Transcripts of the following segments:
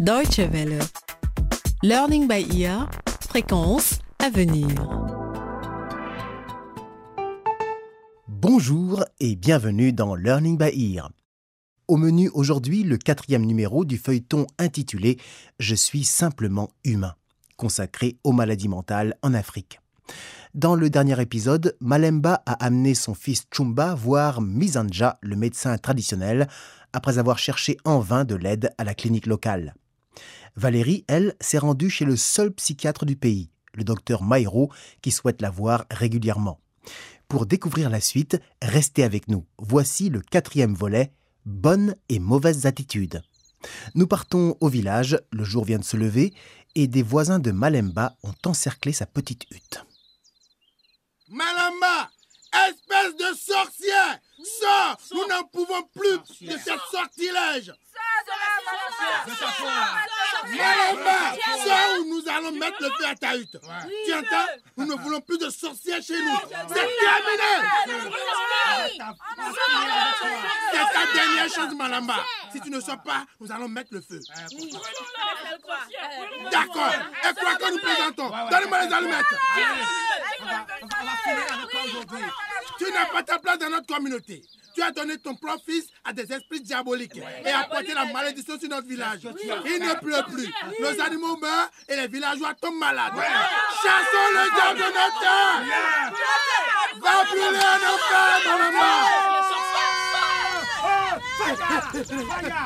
Deutsche Welle. Learning by ear. Fréquence à venir. Bonjour et bienvenue dans Learning by Ear. Au menu aujourd'hui, le quatrième numéro du feuilleton intitulé Je suis simplement humain, consacré aux maladies mentales en Afrique. Dans le dernier épisode, Malemba a amené son fils Chumba voir Mizanja, le médecin traditionnel, après avoir cherché en vain de l'aide à la clinique locale. Valérie, elle, s'est rendue chez le seul psychiatre du pays, le docteur Mairo, qui souhaite la voir régulièrement. Pour découvrir la suite, restez avec nous. Voici le quatrième volet, Bonnes et mauvaises attitudes. Nous partons au village, le jour vient de se lever, et des voisins de Malemba ont encerclé sa petite hutte. Malamba, espèce de sorcière, nous n'en pouvons plus de cette sortilège. Sors ou nous allons mettre le feu à ta hutte. Tu entends Nous ne voulons plus de sorcières chez nous. C'est terminé. C'est ta dernière chance, Malamba. Si tu ne sors pas, nous allons mettre le feu. D'accord. Et quoi que nous présentons Donne-moi les allumettes. Tu n'as pas ta place dans notre communauté. Tu as donné ton propre fils à des esprits diaboliques et apporté la malédiction sur notre village. Il ne pleut plus. Nos animaux meurent et les villageois tombent malades. Chassons le diable de notre terre. Va brûler à nos frères, maman.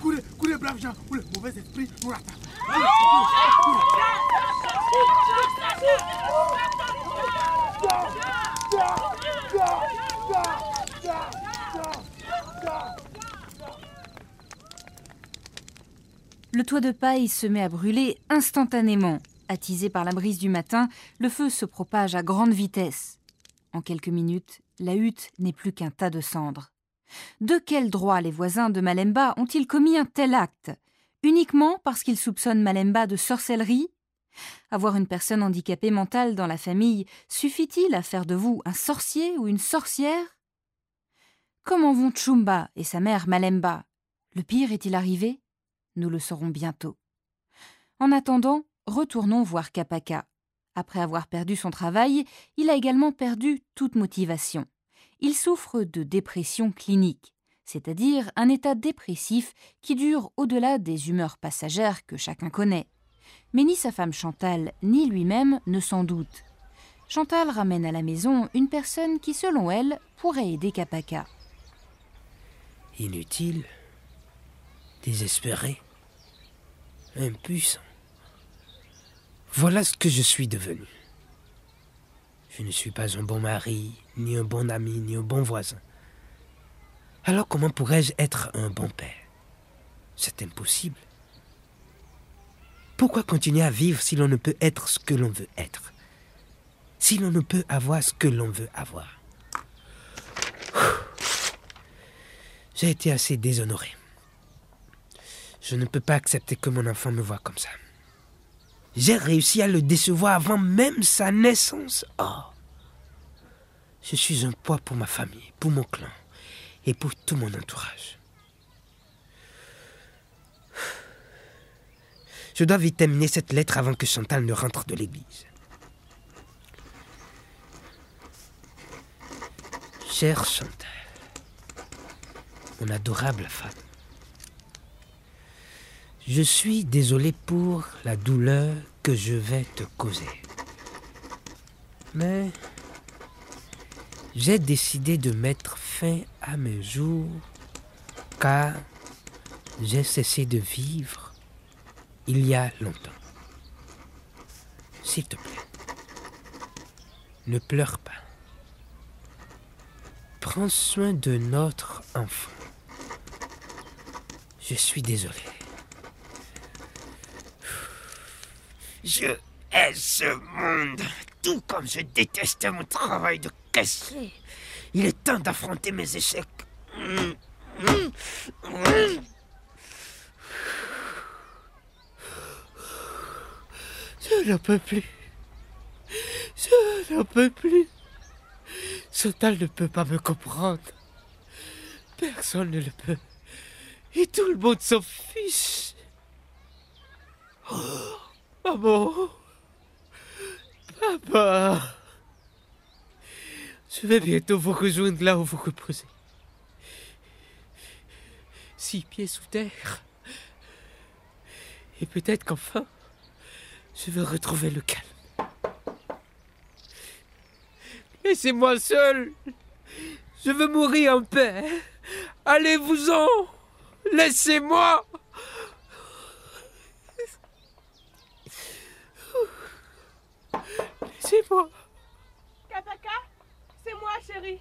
Courez, courez, braves gens, ou le mauvais esprit nous rattrape. Le toit de paille se met à brûler instantanément. Attisé par la brise du matin, le feu se propage à grande vitesse. En quelques minutes, la hutte n'est plus qu'un tas de cendres. De quel droit les voisins de Malemba ont-ils commis un tel acte? Uniquement parce qu'ils soupçonnent Malemba de sorcellerie? Avoir une personne handicapée mentale dans la famille suffit-il à faire de vous un sorcier ou une sorcière? Comment vont Chumba et sa mère Malemba? Le pire est-il arrivé? Nous le saurons bientôt. En attendant, retournons voir Kapaka. Après avoir perdu son travail, il a également perdu toute motivation. Il souffre de dépression clinique, c'est-à-dire un état dépressif qui dure au-delà des humeurs passagères que chacun connaît. Mais ni sa femme Chantal ni lui-même ne s'en doutent. Chantal ramène à la maison une personne qui, selon elle, pourrait aider Kapaka. Inutile, désespéré, impuissant. Voilà ce que je suis devenu. Je ne suis pas un bon mari, ni un bon ami, ni un bon voisin. Alors comment pourrais-je être un bon père? C'est impossible. Pourquoi continuer à vivre si l'on ne peut être ce que l'on veut être? Si l'on ne peut avoir ce que l'on veut avoir? J'ai été assez déshonoré. Je ne peux pas accepter que mon enfant me voie comme ça. J'ai réussi à le décevoir avant même sa naissance. Oh Je suis un poids pour ma famille, pour mon clan et pour tout mon entourage. Je dois vite terminer cette lettre avant que Chantal ne rentre de l'église. Chère Chantal, mon adorable femme, je suis désolé pour la douleur que je vais te causer. Mais j'ai décidé de mettre fin à mes jours car j'ai cessé de vivre il y a longtemps. S'il te plaît, ne pleure pas. Prends soin de notre enfant. Je suis désolé. Je hais ce monde, tout comme je déteste mon travail de caissier. Il est temps d'affronter mes échecs. Je n'en peux plus. Je n'en peux plus. Chantal ne peut pas me comprendre. Personne ne le peut. Et tout le monde s'en fiche. Maman Papa Je vais bientôt vous rejoindre là où vous reposez. Six pieds sous terre. Et peut-être qu'enfin, je vais retrouver le calme. Laissez-moi seul. Je veux mourir en paix. Allez-vous-en. Laissez-moi. Laissez-moi. Kataka, c'est moi, chérie.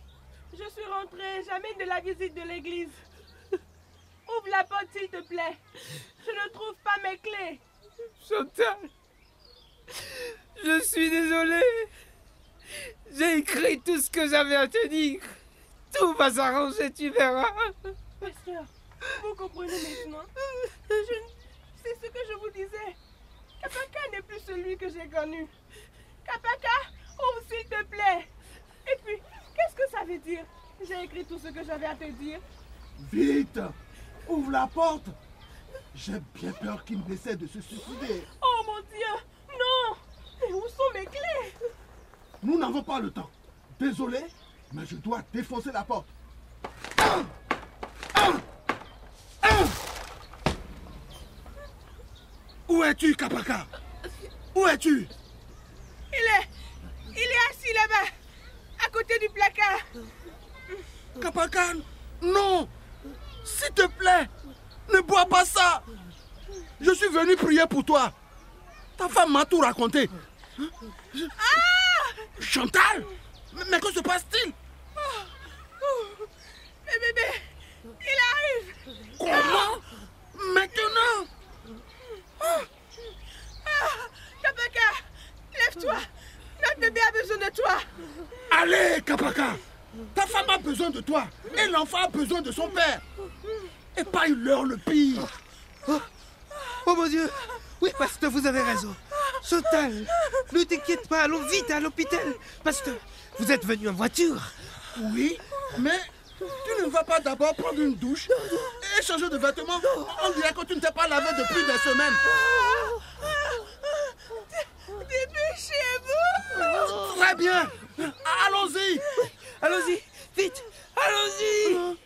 Je suis rentrée, jamais de la visite de l'église. Ouvre la porte, s'il te plaît. Je ne trouve pas mes clés. Chantal, je suis désolé. J'ai écrit tout ce que j'avais à te dire. Tout va s'arranger, tu verras. Pasteur, vous comprenez maintenant? Je... C'est ce que je vous disais. Kapaka n'est plus celui que j'ai connu. Kapaka, ouvre s'il te plaît. Et puis, qu'est-ce que ça veut dire? J'ai écrit tout ce que j'avais à te dire. Vite Ouvre la porte J'ai bien peur qu'il essaie de se suicider. Oh mon Dieu Non Mais où sont mes clés? Nous n'avons pas le temps. Désolé, mais je dois défoncer la porte. Où es-tu, Kapaka Où es-tu? Il est... Il est assis là-bas, à côté du placard. Kapaka, non! S'il te plaît, ne bois pas ça! Je suis venu prier pour toi. Ta femme m'a tout raconté. Ah! Chantal Mais que se passe-t-il? Mais bébé, il arrive. Comment? Maintenant Ah Kapaka, Notre bébé a besoin de toi Allez, Kapaka Ta femme a besoin de toi et l'enfant a besoin de son père. Et pas une leur le pire. Oh mon Dieu Oui, pasteur, vous avez raison. Chantal, ne t'inquiète pas, allons vite à l'hôpital. Pasteur, vous êtes venu en voiture. Oui, mais tu ne vas pas d'abord prendre une douche et changer de vêtements On dirait que tu ne t'es pas lavé depuis des semaines. Bien. Allons-y. Allons-y, vite, allons-y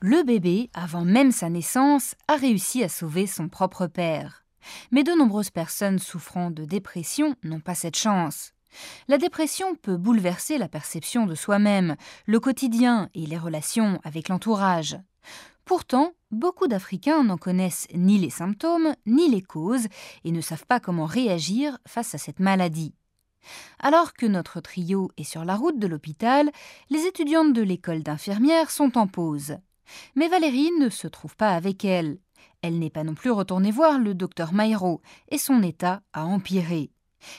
Le bébé, avant même sa naissance, a réussi à sauver son propre père. Mais de nombreuses personnes souffrant de dépression n'ont pas cette chance. La dépression peut bouleverser la perception de soi-même, le quotidien et les relations avec l'entourage. Pourtant, beaucoup d'Africains n'en connaissent ni les symptômes ni les causes et ne savent pas comment réagir face à cette maladie. Alors que notre trio est sur la route de l'hôpital, les étudiantes de l'école d'infirmières sont en pause. Mais Valérie ne se trouve pas avec elle. Elle n'est pas non plus retournée voir le docteur Mairo et son état a empiré.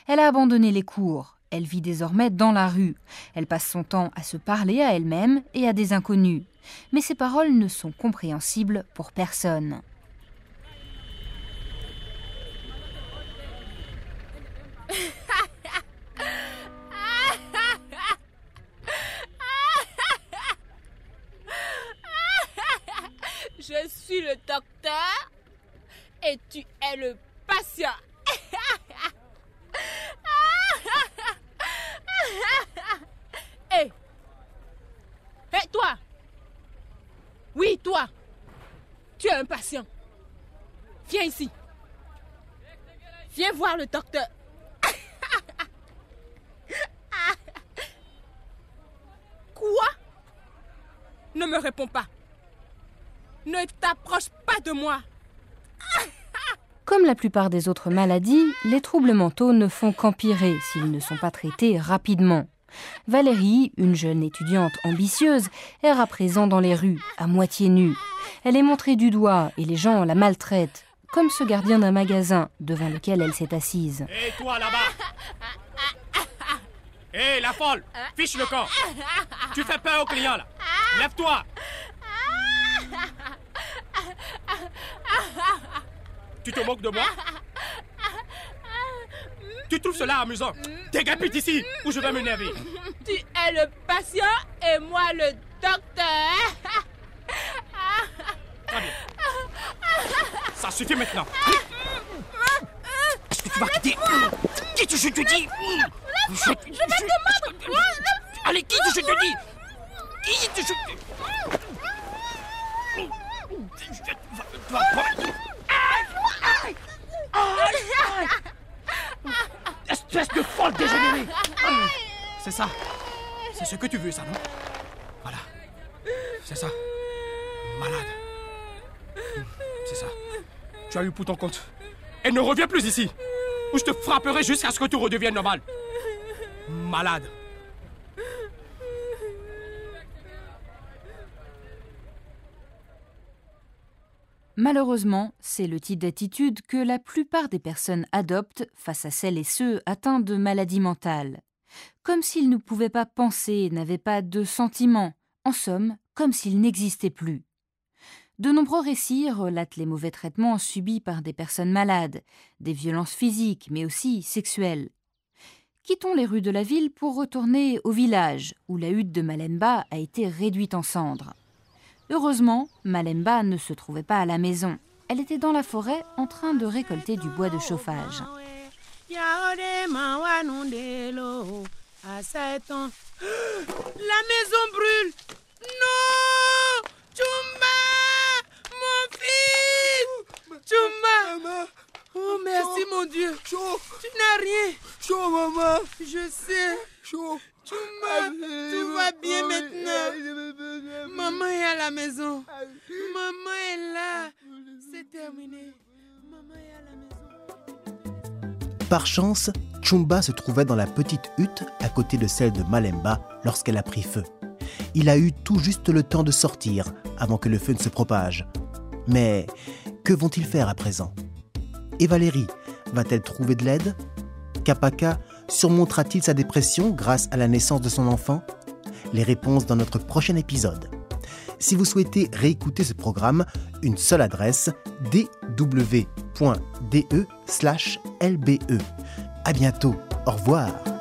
Elle a abandonné les cours. Elle vit désormais dans la rue. Elle passe son temps à se parler à elle-même et à des inconnus. Mais ses paroles ne sont compréhensibles pour personne. Je suis le docteur et tu es le patient. Hé Hé, toi Oui, toi Tu es un patient. Viens ici. Viens voir le docteur. Quoi? Ne me réponds pas. Ne t'approche pas de moi. Comme la plupart des autres maladies, les troubles mentaux ne font qu'empirer s'ils ne sont pas traités rapidement. Valérie, une jeune étudiante ambitieuse, erre à présent dans les rues, à moitié nue. Elle est montrée du doigt et les gens la maltraitent, comme ce gardien d'un magasin devant lequel elle s'est assise. Hé, toi là-bas? Hé, la folle! Fiche le corps! Tu fais peur aux clients là! Lève-toi! Tu te moques de moi? Tu trouves cela amusant? Dégapite ici ou je vais m'énerver. Tu es le patient et moi le docteur. Très bien. suffit maintenant. Est-ce que tu vas quitter Quitte, je te dis? Je, je vais te Allez, quitte, je te dis? Quitte, je te... Je- va- va- Espèce de folle dégénérée C'est ça. C'est ce que tu veux, ça, non? Voilà. C'est ça. Malade. C'est ça. Tu as eu pour ton compte. Et ne reviens plus ici. Ou je te frapperai jusqu'à ce que tu redeviennes normal. Malade. Malheureusement, c'est le type d'attitude que la plupart des personnes adoptent face à celles et ceux atteints de maladies mentales. Comme s'ils ne pouvaient pas penser, n'avaient pas de sentiments, en somme, comme s'ils n'existaient plus. De nombreux récits relatent les mauvais traitements subis par des personnes malades, des violences physiques mais aussi sexuelles. Quittons les rues de la ville pour retourner au village, où la hutte de Malemba a été réduite en cendres. Heureusement, Malemba ne se trouvait pas à la maison. Elle était dans la forêt en train de récolter du bois de chauffage. La maison brûle Non Chumba Mon fils Chumba Oh merci mon Dieu Tu n'as rien Chaud, maman. Je sais Chaud. Chumba Tout va bien maintenant. Maman est à la maison. Maman est là. C'est terminé. Maman est à la maison. Par chance, Chumba se trouvait dans la petite hutte à côté de celle de Malemba lorsqu'elle a pris feu. Il a eu tout juste le temps de sortir avant que le feu ne se propage. Mais que vont-ils faire à présent? Et Valérie, va-t-elle trouver de l'aide? Kapaka surmontera-t-il sa dépression grâce à la naissance de son enfant? Les réponses dans notre prochain épisode. Si vous souhaitez réécouter ce programme, une seule adresse dw.de/lbe. À bientôt. Au revoir.